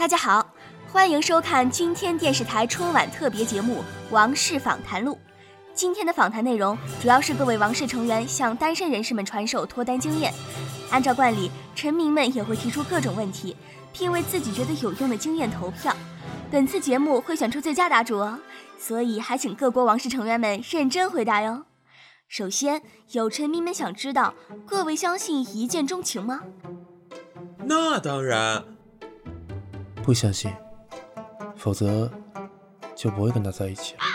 大家好，欢迎收看今天电视台春晚特别节目《王室访谈录》。今天的访谈内容主要是各位王室成员向单身人士们传授脱单经验。按照惯例，臣民们也会提出各种问题，并为自己觉得有用的经验投票。本次节目会选出最佳答主哦，所以还请各国王室成员们认真回答哟。首先，有臣民们想知道，各位相信一见钟情吗？那当然。不相信，否则就不会跟他在一起了。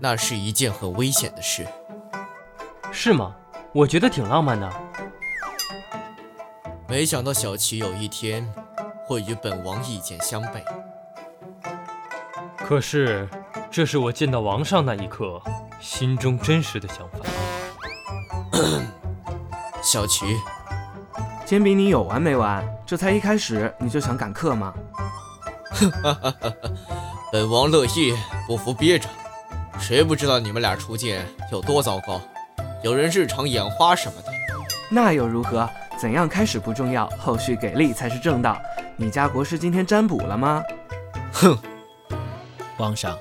那是一件很危险的事。是吗？我觉得挺浪漫的。没想到小琪有一天会与本王意见相悖。可是，这是我见到王上那一刻心中真实的想法。小琪。煎饼，你有完没完？这才一开始你就想赶课吗？哈哈哈哈本王乐意，不服憋着。谁不知道你们俩初见有多糟糕？有人日常眼花什么的。那又如何？怎样开始不重要，后续给力才是正道。你家国师今天占卜了吗？哼！皇上，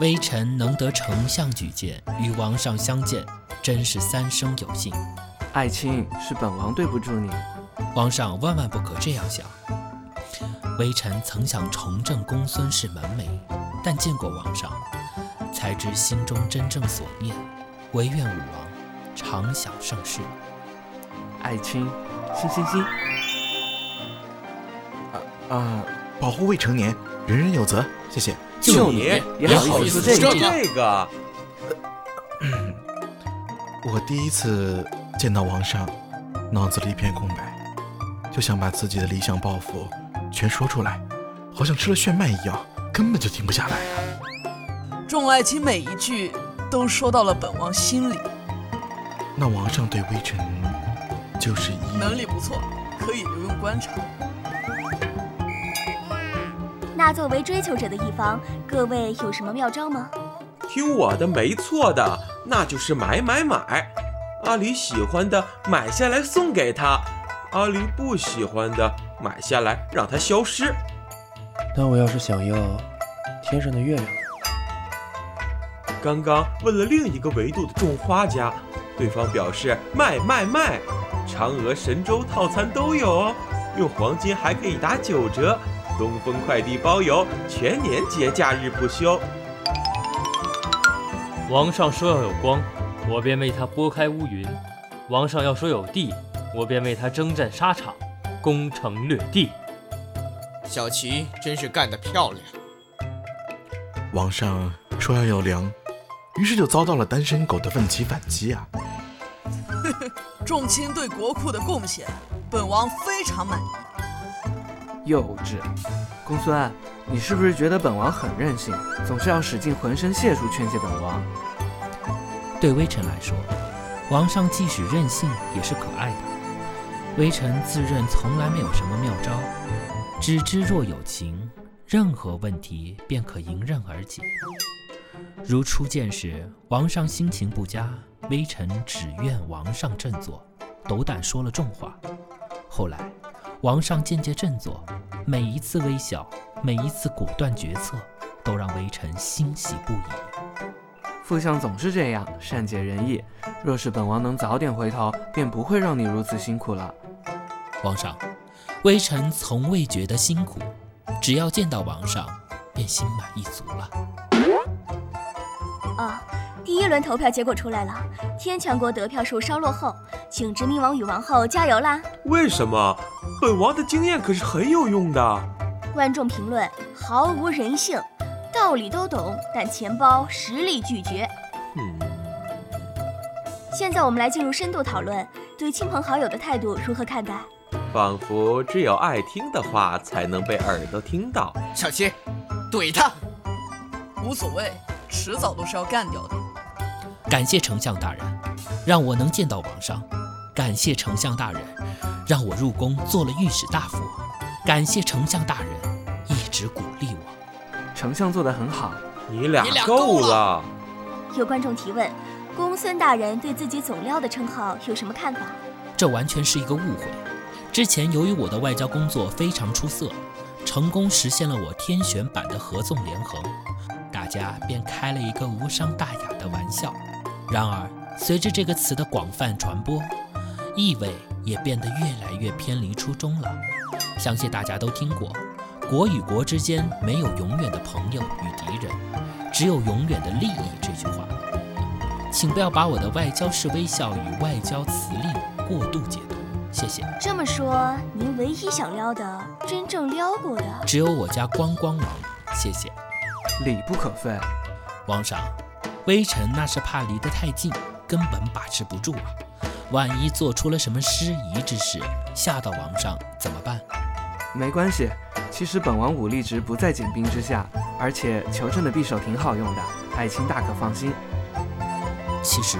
微臣能得丞相举荐，与王上相见，真是三生有幸。爱卿，是本王对不住你。皇上万万不可这样想。微臣曾想重振公孙氏门楣，但见过王上，才知心中真正所念。唯愿武王常享盛世。爱卿，心心心。啊啊！保护未成年，人人有责。谢谢。就你也好意思说这个？我第一次。见到王上，脑子里一片空白，就想把自己的理想抱负全说出来，好像吃了炫迈一样，根本就停不下来啊！众爱卿每一句都说到了本王心里。那王上对微臣就是一能力不错，可以留用观察。那作为追求者的一方，各位有什么妙招吗？听我的，没错的，那就是买买买。阿狸喜欢的买下来送给他，阿狸不喜欢的买下来让他消失。但我要是想要天上的月亮？刚刚问了另一个维度的种花家，对方表示卖卖卖，嫦娥神州套餐都有哦，用黄金还可以打九折，东风快递包邮，全年节假日不休。王上说要有光。我便为他拨开乌云，王上要说有地，我便为他征战沙场，攻城略地。小琪真是干得漂亮。王上说要有粮，于是就遭到了单身狗的奋起反击啊！众卿对国库的贡献，本王非常满意。幼稚，公孙，你是不是觉得本王很任性，总是要使尽浑身解数劝诫本王？对微臣来说，王上即使任性也是可爱的。微臣自认从来没有什么妙招，只知若有情，任何问题便可迎刃而解。如初见时，王上心情不佳，微臣只愿王上振作，斗胆说了重话。后来，王上渐渐振作，每一次微笑，每一次果断决策，都让微臣欣喜不已。副相总是这样善解人意，若是本王能早点回头，便不会让你如此辛苦了。皇上，微臣从未觉得辛苦，只要见到王上，便心满意足了。哦，第一轮投票结果出来了，天强国得票数稍落后，请殖民王与王后加油啦！为什么？本王的经验可是很有用的。观众评论毫无人性。道理都懂，但钱包实力拒绝。嗯。现在我们来进入深度讨论，对亲朋好友的态度如何看待？仿佛只有爱听的话才能被耳朵听到。小七，怼他。无所谓，迟早都是要干掉的。感谢丞相大人，让我能见到王上。感谢丞相大人，让我入宫做了御史大夫。感谢丞相大人，一直鼓励我。丞相做得很好，你俩够了。有观众提问：公孙大人对自己总料的称号有什么看法？这完全是一个误会。之前由于我的外交工作非常出色，成功实现了我天选版的合纵连横，大家便开了一个无伤大雅的玩笑。然而，随着这个词的广泛传播，意味也变得越来越偏离初衷了。相信大家都听过“国与国之间没有永远的朋友与敌人，只有永远的利益”这句话。请不要把我的外交式微笑与外交辞令过度解读，谢谢。这么说，您唯一想撩的，真正撩过的，只有我家光光王，谢谢。礼不可废。王上，微臣那是怕离得太近，根本把持不住啊！万一做出了什么失仪之事，吓到王上怎么办？没关系，其实本王武力值不在锦兵之下，而且求朕的匕首挺好用的，爱卿大可放心。其实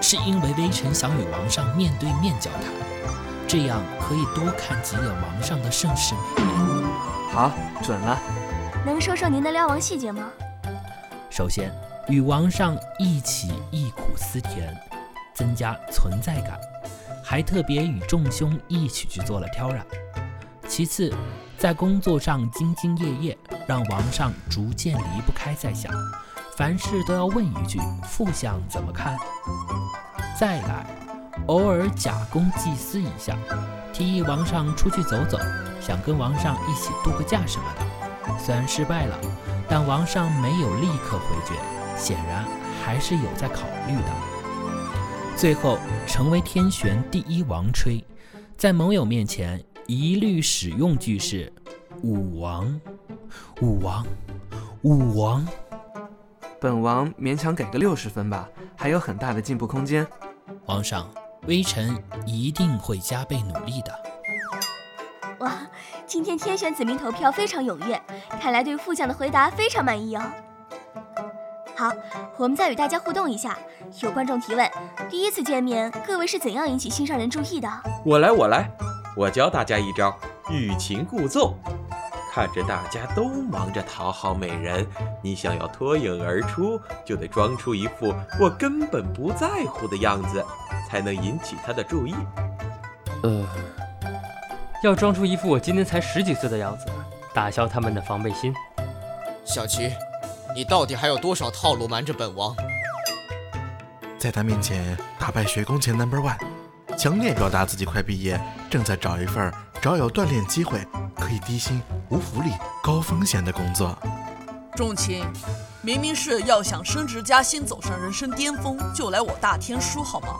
是因为微臣想与王上面对面交谈，这样可以多看几眼王上的盛世美颜。好，准了。能说说您的撩王细节吗？首先，与王上一起忆苦思甜，增加存在感，还特别与众兄一起去做了挑染。其次，在工作上兢兢业业，让王上逐渐离不开在下。凡事都要问一句：“副相怎么看？”再来，偶尔假公济私一下，提议王上出去走走，想跟王上一起度个假什么的。虽然失败了，但王上没有立刻回绝，显然还是有在考虑的。最后，成为天玄第一王吹，在盟友面前一律使用句式：“武王，武王，武王。”本王勉强给个六十分吧，还有很大的进步空间。皇上，微臣一定会加倍努力的。哇，今天天选子民投票非常踊跃，看来对副将的回答非常满意哦。好，我们再与大家互动一下。有观众提问：第一次见面，各位是怎样引起心上人注意的？我来，我来，我教大家一招欲擒故纵。看着大家都忙着讨好美人，你想要脱颖而出，就得装出一副我根本不在乎的样子，才能引起他的注意。呃，要装出一副我今年才十几岁的样子，打消他们的防备心。小琪，你到底还有多少套路瞒着本王？在他面前打败学宫前 number one，强烈表达自己快毕业，正在找一份找有锻炼机会。可以低薪、无福利、高风险的工作。仲卿，明明是要想升职加薪、走上人生巅峰，就来我大天书好吗？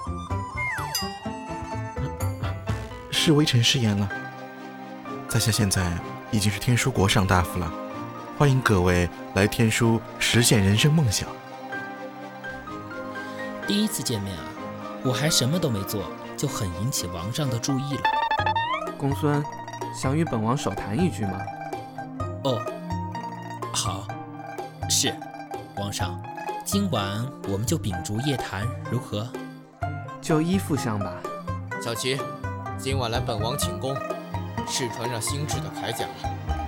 是微臣失言了。在下现在已经是天书国上大夫了，欢迎各位来天书实现人生梦想。第一次见面啊，我还什么都没做，就很引起王上的注意了。公孙。想与本王手谈一句吗？哦，好，是，王上，今晚我们就秉烛夜谈，如何？就依副相吧。小琪，今晚来本王寝宫，试穿上新制的铠甲。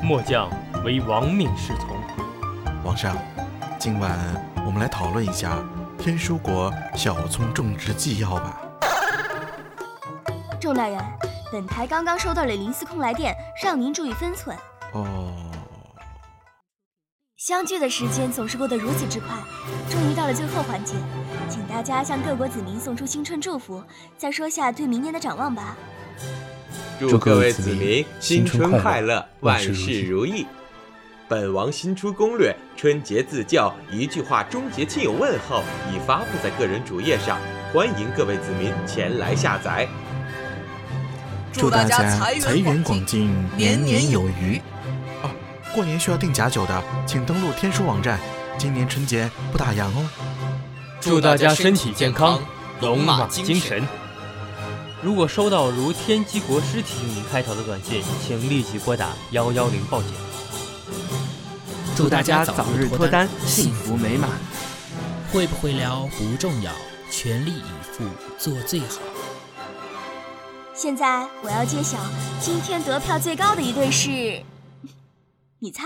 末将唯王命是从。皇上，今晚我们来讨论一下天书国小葱种植纪要吧。众大人。本台刚刚收到了林司空来电，让您注意分寸。哦。相聚的时间总是过得如此之快，终于到了最后环节，请大家向各国子民送出新春祝福，再说下对明年的展望吧。祝各位子民新春快乐，万事如意。本王新出攻略，春节自教一句话终结亲友问候，已发布在个人主页上，欢迎各位子民前来下载。祝大家财源广进，年年有余。哦，过年需要订假酒的，请登录天书网站。今年春节不打烊哦。祝大家身体健康，龙马精神。如果收到如“天机国师”提醒您”开头的短信，请立即拨打幺幺零报警。祝大家早日脱单，幸福美满。会不会聊不重要，全力以赴做最好。现在我要揭晓，今天得票最高的一对是，你猜？